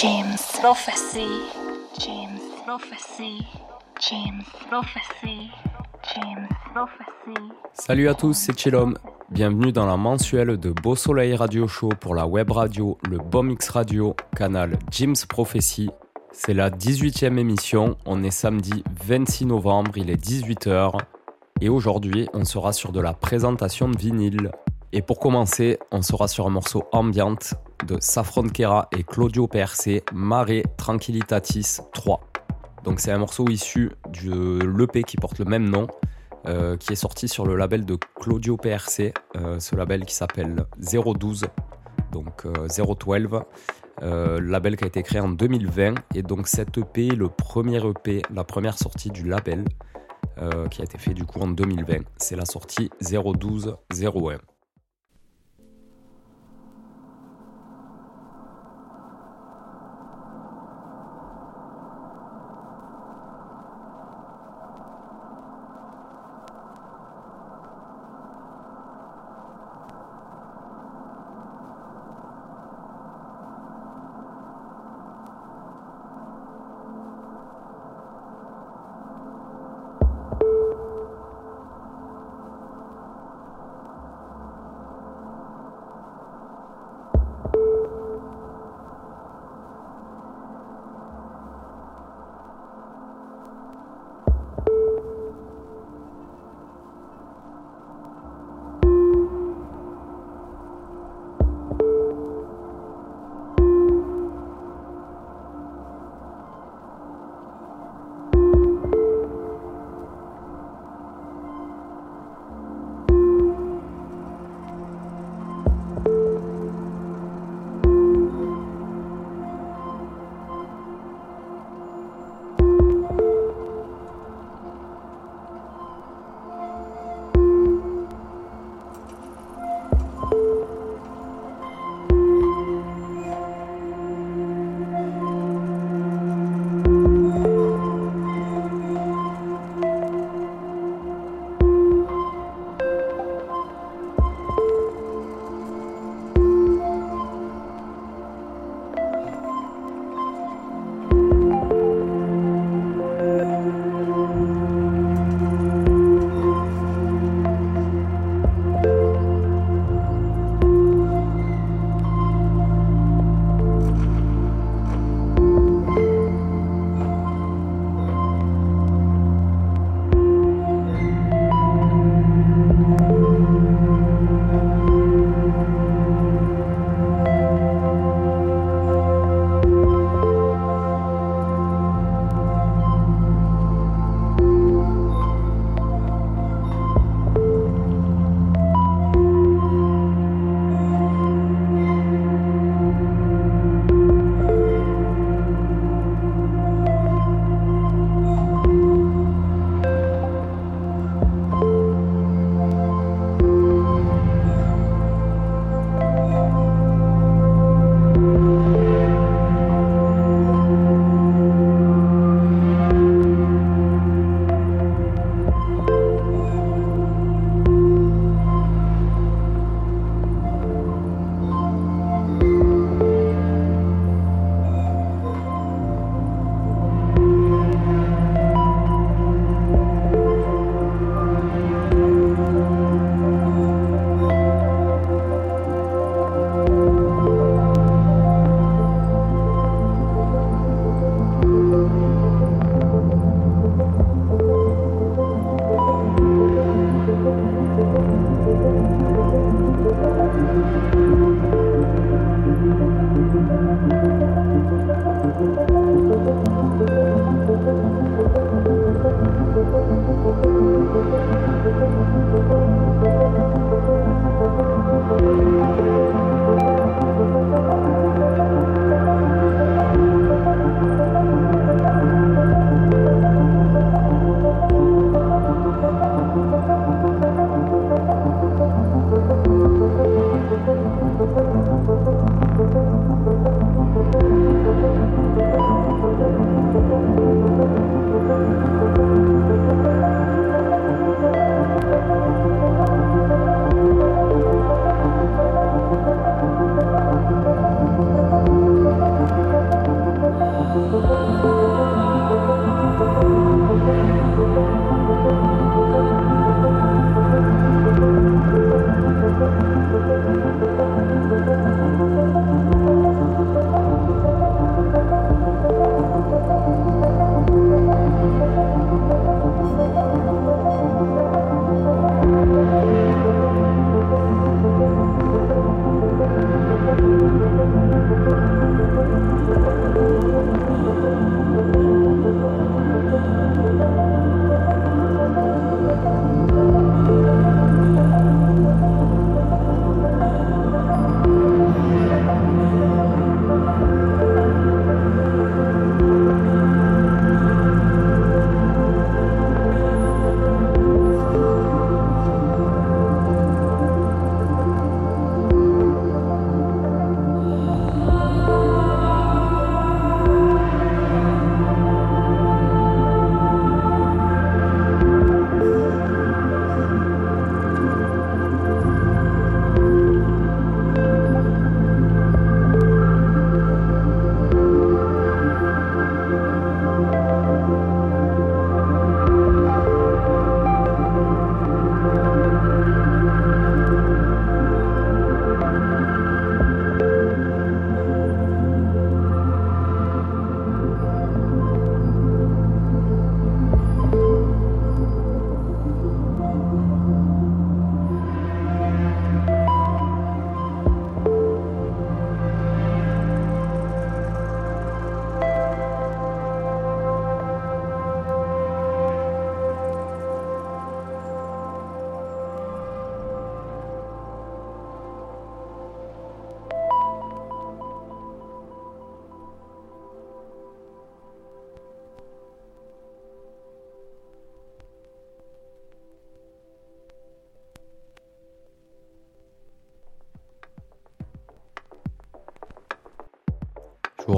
James Prophecy. James Prophecy. James Prophecy. James Prophecy. Salut à tous, c'est Chillom. Bienvenue dans la mensuelle de Beau Soleil Radio Show pour la web radio, le Bomix Radio, canal James Prophecy. C'est la 18e émission, on est samedi 26 novembre, il est 18h. Et aujourd'hui, on sera sur de la présentation de vinyle. Et pour commencer, on sera sur un morceau ambiante de Saffron Kera et Claudio PRC, Mare Tranquillitatis 3. Donc c'est un morceau issu de l'EP qui porte le même nom, euh, qui est sorti sur le label de Claudio PRC, euh, ce label qui s'appelle 012, donc 012, euh, label qui a été créé en 2020. Et donc cet EP, le premier EP, la première sortie du label, qui a été fait du coup en 2020, c'est la sortie 01201.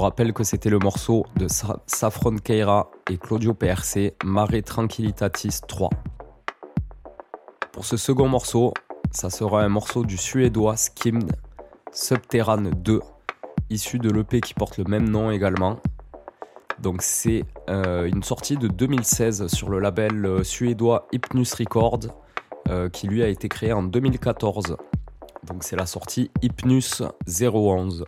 Rappelle que c'était le morceau de Saffron Keira et Claudio PRC, Mare Tranquillitatis 3. Pour ce second morceau, ça sera un morceau du suédois Skimmed Subterrane 2, issu de l'EP qui porte le même nom également. Donc c'est euh, une sortie de 2016 sur le label euh, suédois Hypnus Records, euh, qui lui a été créé en 2014. Donc c'est la sortie Hypnus 011.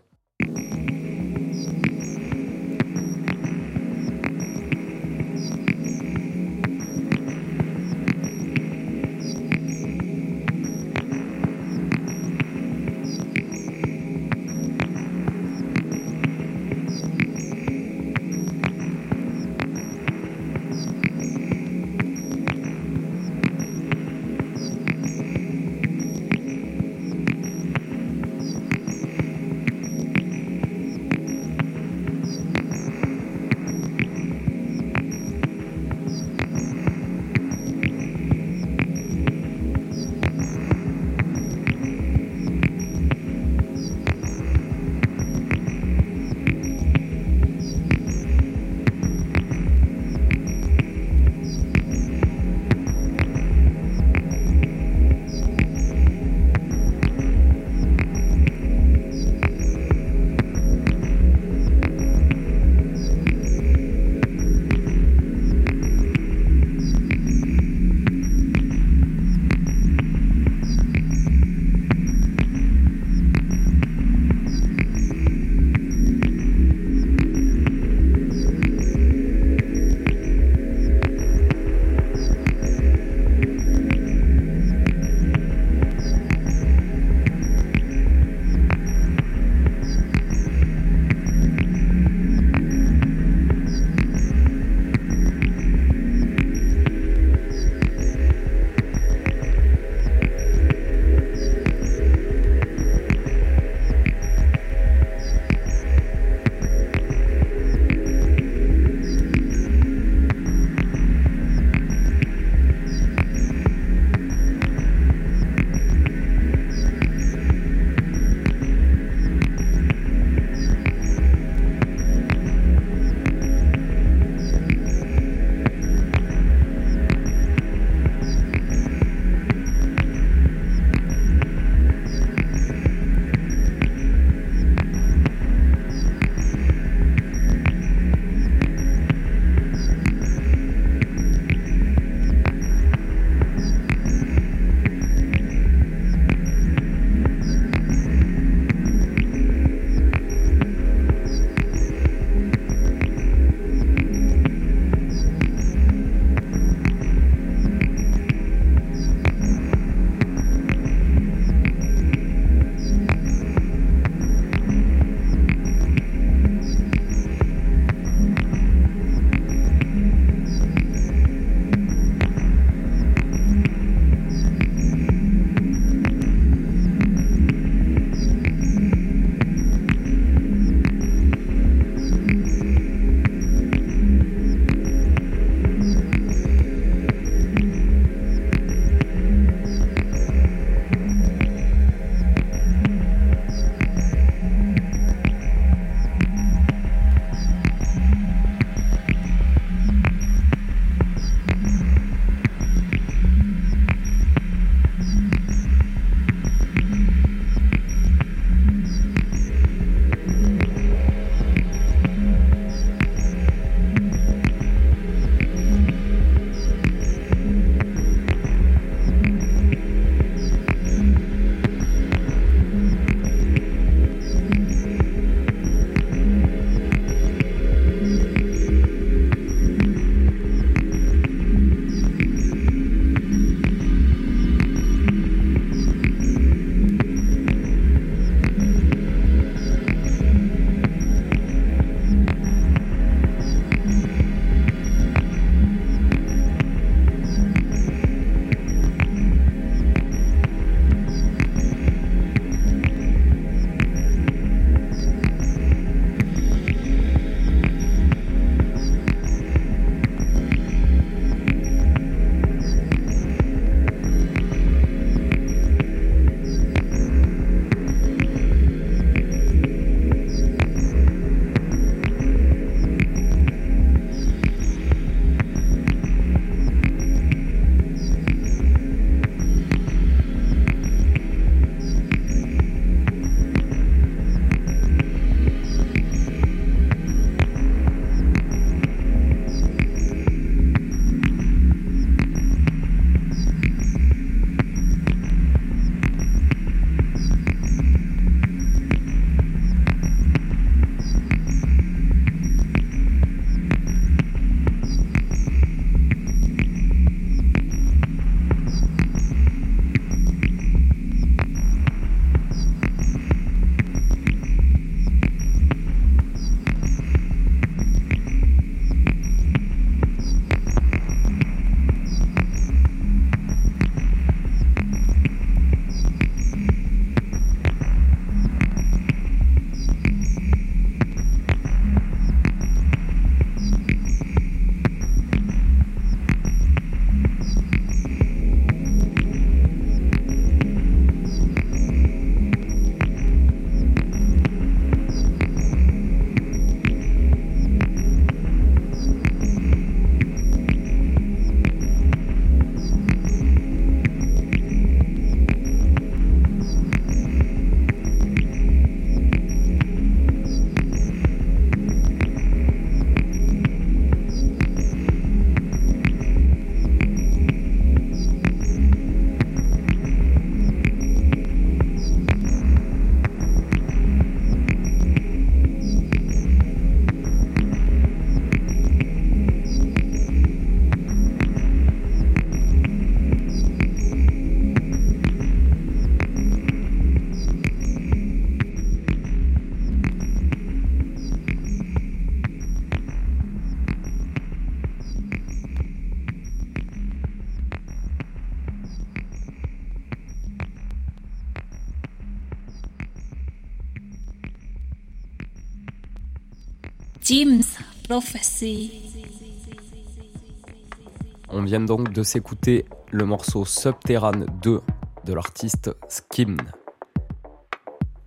On vient donc de s'écouter le morceau Subterrane 2 de l'artiste Skim.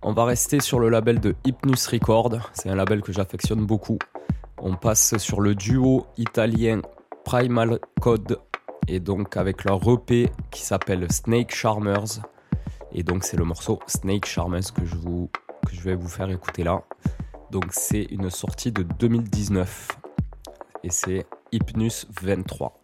On va rester sur le label de Hypnus Record, c'est un label que j'affectionne beaucoup. On passe sur le duo italien Primal Code et donc avec leur EP qui s'appelle Snake Charmers. Et donc c'est le morceau Snake Charmers que je vais vous faire écouter là. Donc c'est une sortie de 2019 et c'est Hypnus 23.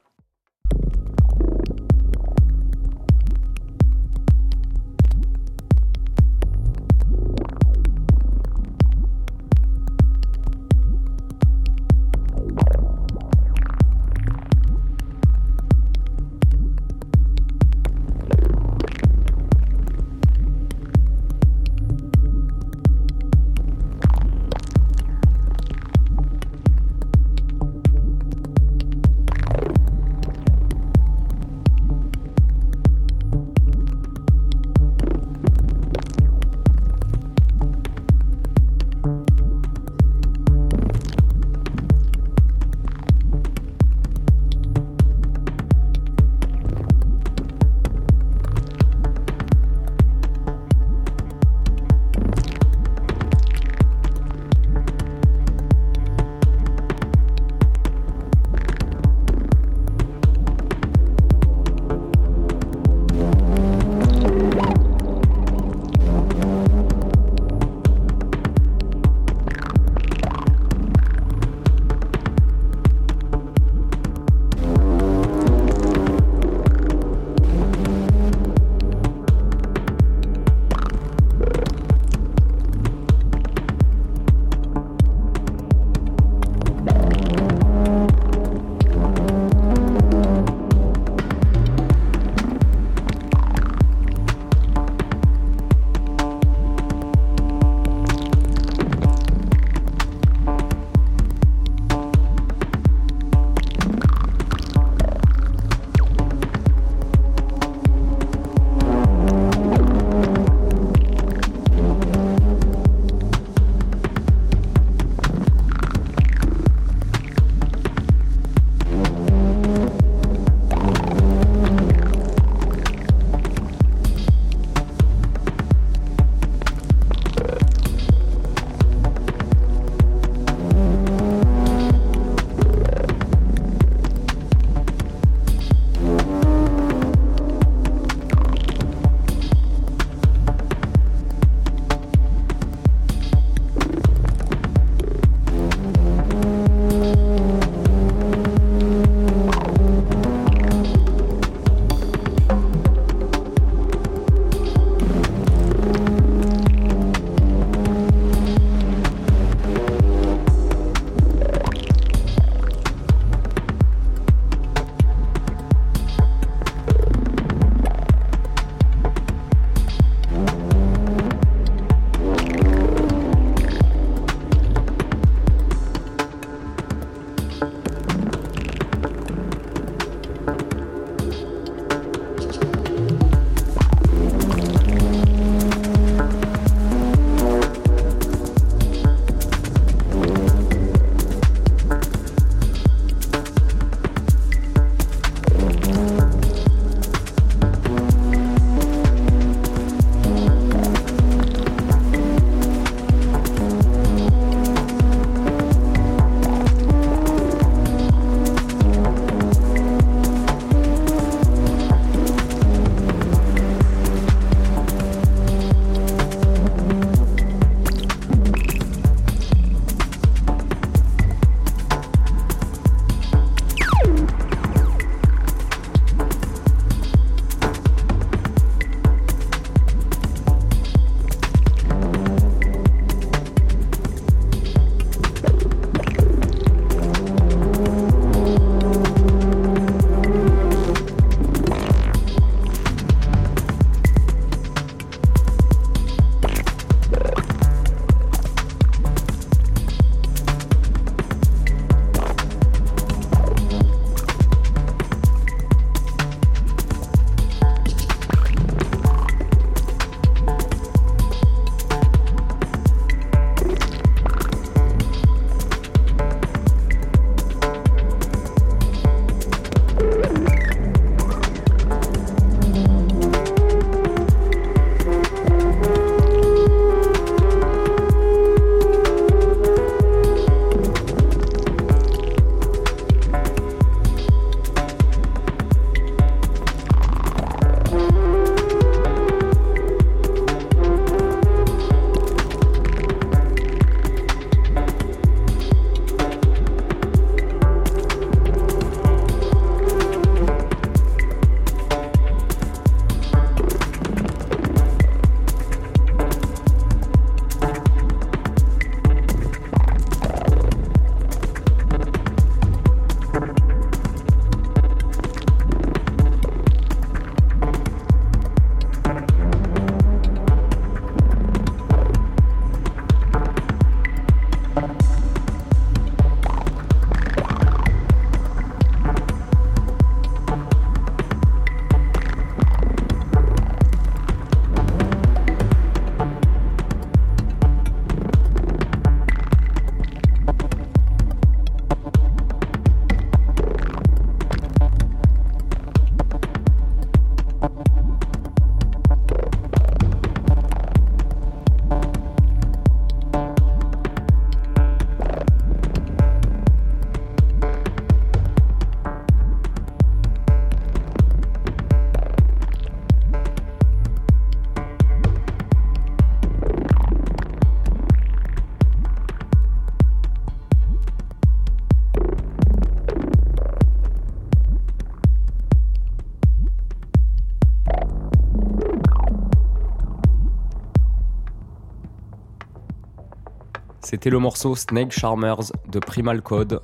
C'était le morceau Snake Charmers de Primal Code.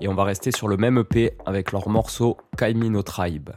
Et on va rester sur le même EP avec leur morceau Kaimino Tribe.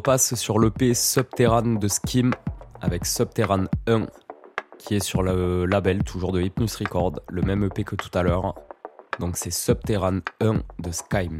Repasse sur l'EP Subterrane de Skim avec Subterrane 1 qui est sur le label toujours de Hypnus Record, le même EP que tout à l'heure. Donc c'est Subterrane 1 de Skym.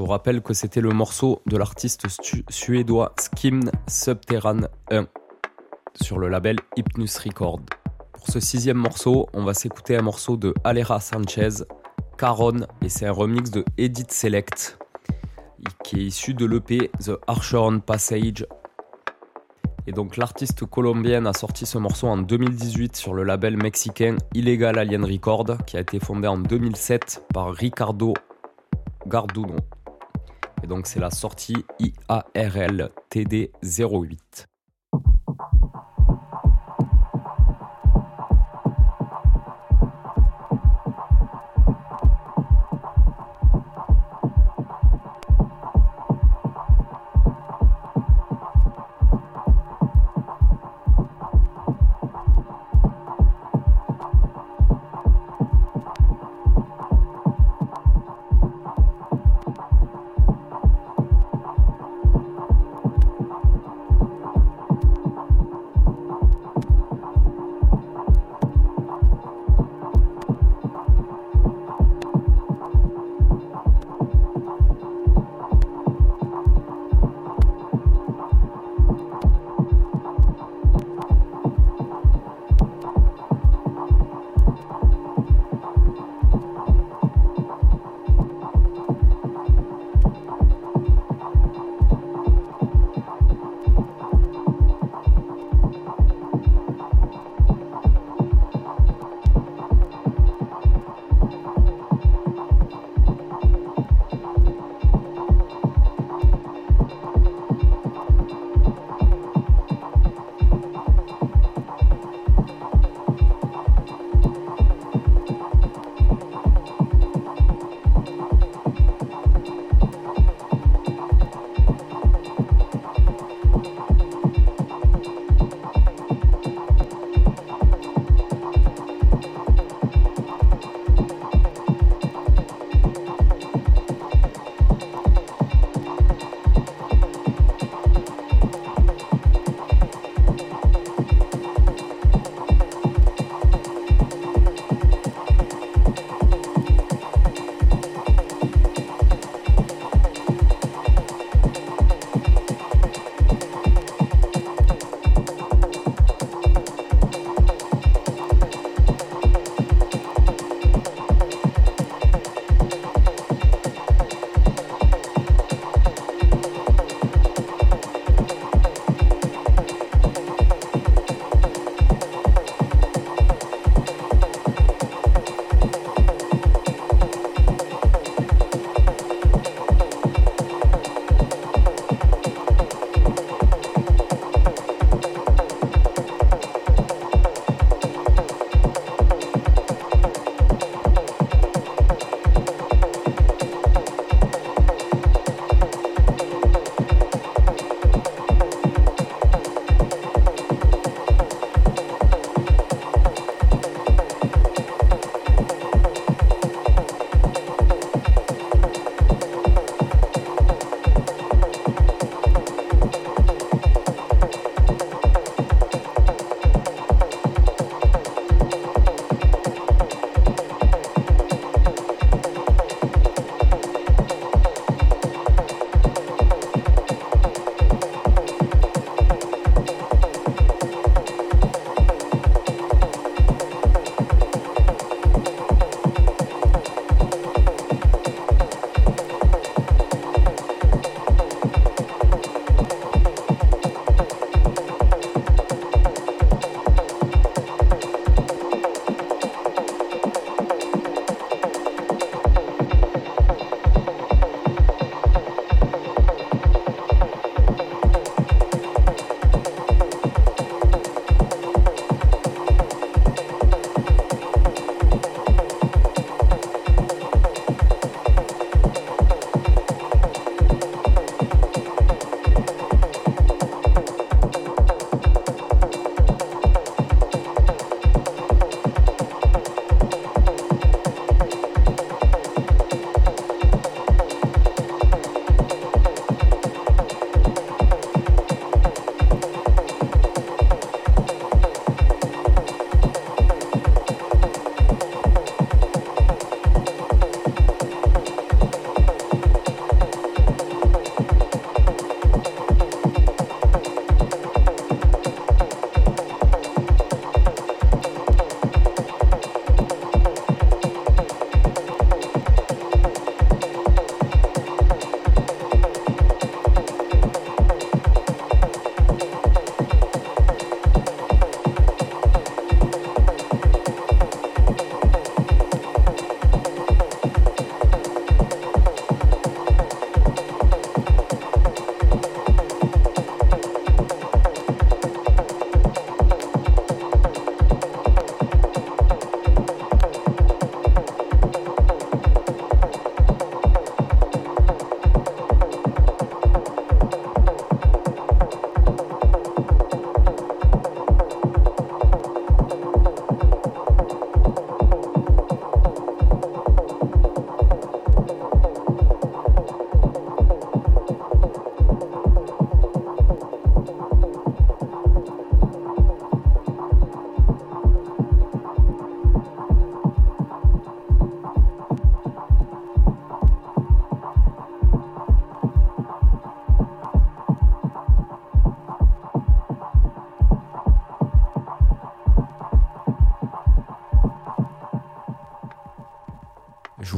Vous rappelle que c'était le morceau de l'artiste suédois Skim Subterran 1 sur le label Hypnus Record. Pour ce sixième morceau, on va s'écouter un morceau de Alera Sanchez, Caron, et c'est un remix de Edit Select, qui est issu de l'EP The Archeron Passage. Et donc l'artiste colombienne a sorti ce morceau en 2018 sur le label mexicain Illegal Alien Record, qui a été fondé en 2007 par Ricardo Garduno. Et donc c'est la sortie IARL TD08.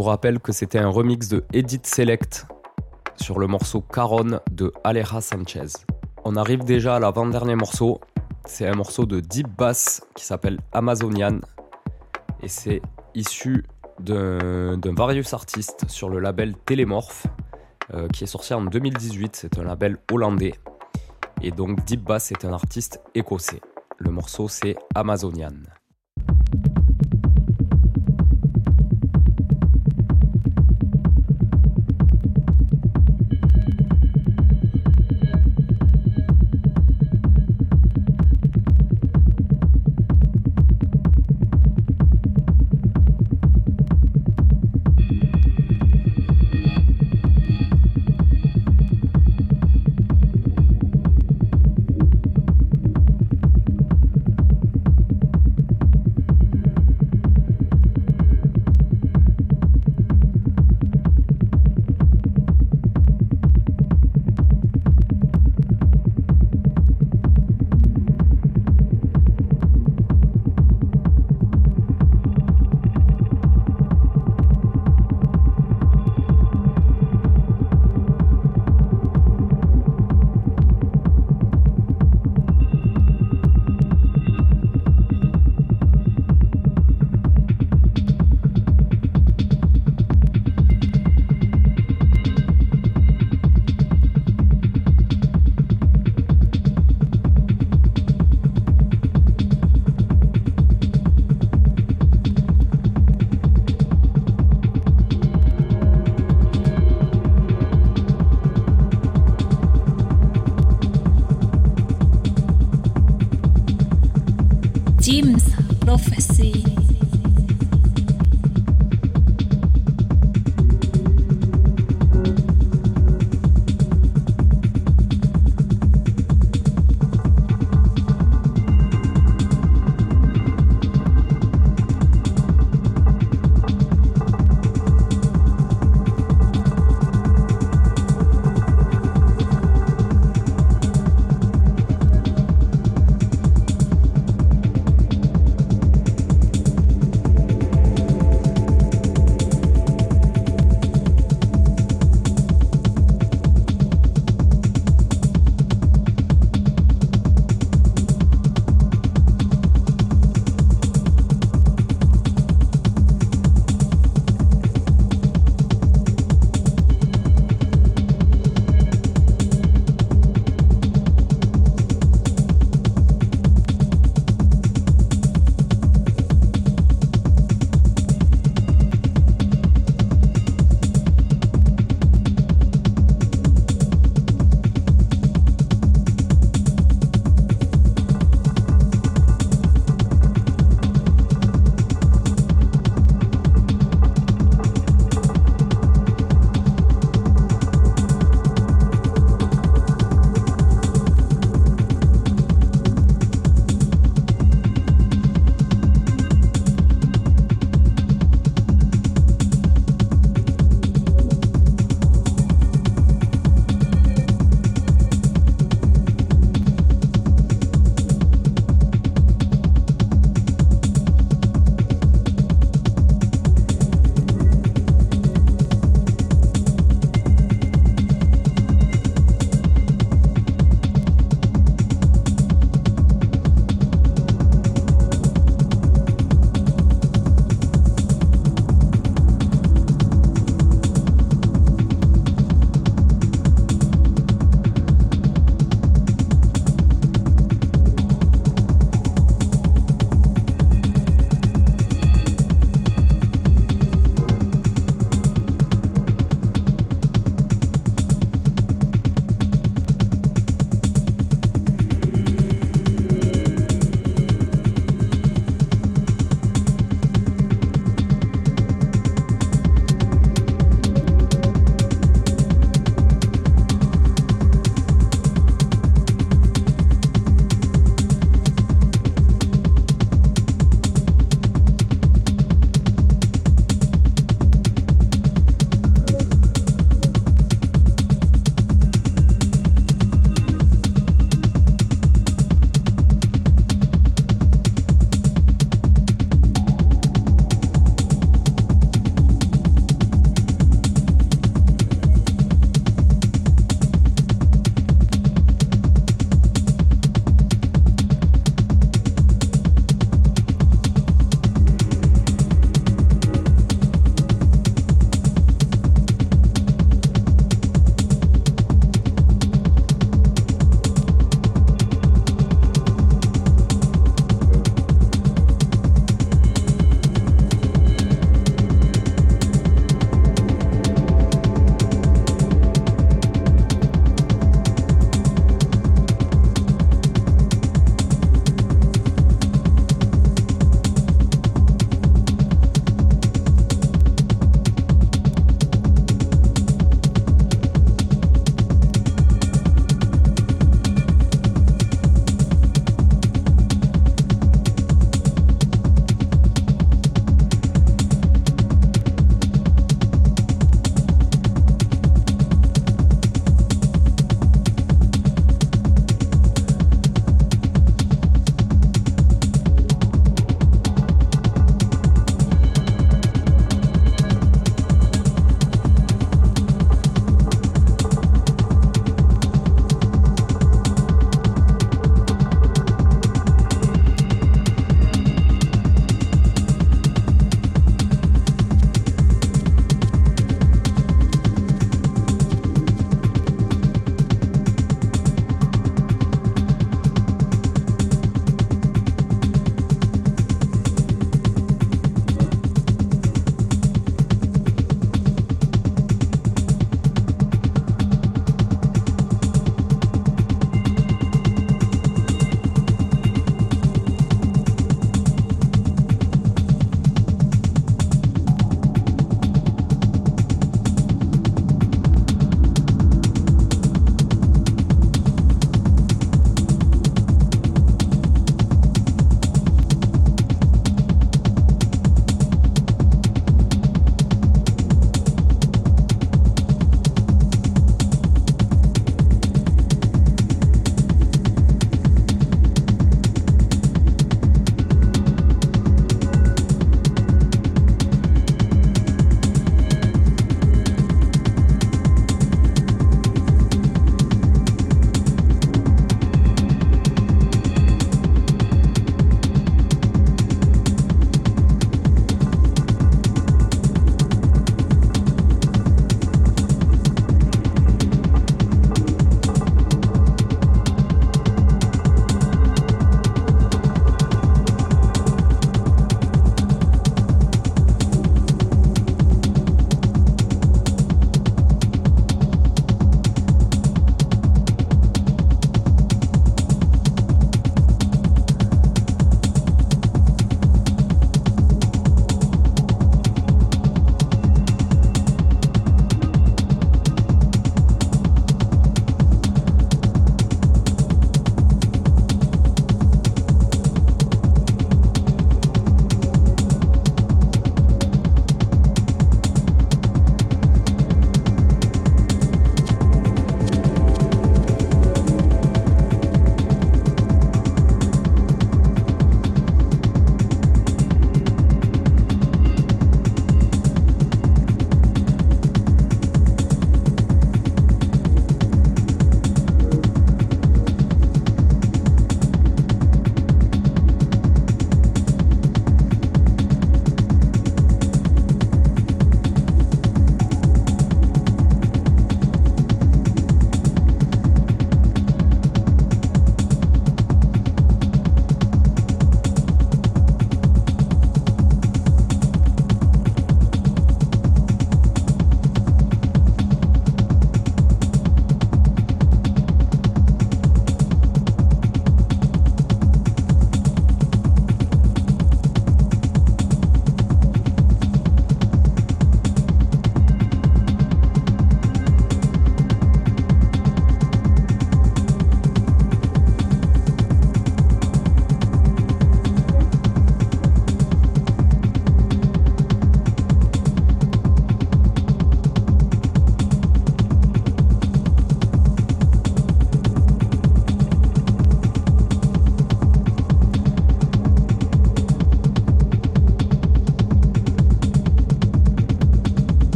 Vous rappelle que c'était un remix de Edit Select sur le morceau Caron de Aleja Sanchez. On arrive déjà à l'avant-dernier morceau. C'est un morceau de deep bass qui s'appelle Amazonian et c'est issu d'un various artiste sur le label Télémorph euh, qui est sorti en 2018. C'est un label hollandais et donc Deep Bass est un artiste écossais. Le morceau c'est Amazonian.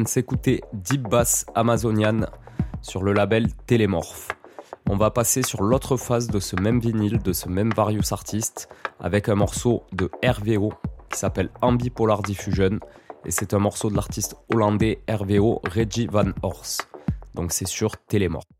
De s'écouter Deep Bass Amazonian sur le label Télémorph. On va passer sur l'autre phase de ce même vinyle, de ce même Various Artist, avec un morceau de RVO qui s'appelle Ambipolar Diffusion, et c'est un morceau de l'artiste hollandais RVO Reggie Van Horst. Donc c'est sur Télémorph.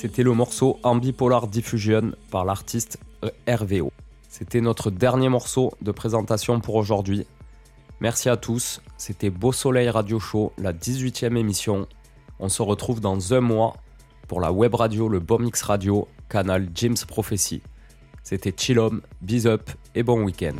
C'était le morceau Ambipolar Diffusion par l'artiste RVO. C'était notre dernier morceau de présentation pour aujourd'hui. Merci à tous, c'était Beau Soleil Radio Show, la 18e émission. On se retrouve dans un mois pour la web radio Le Bon Mix Radio, canal James Prophecy. C'était Chillom, bis up et bon week-end.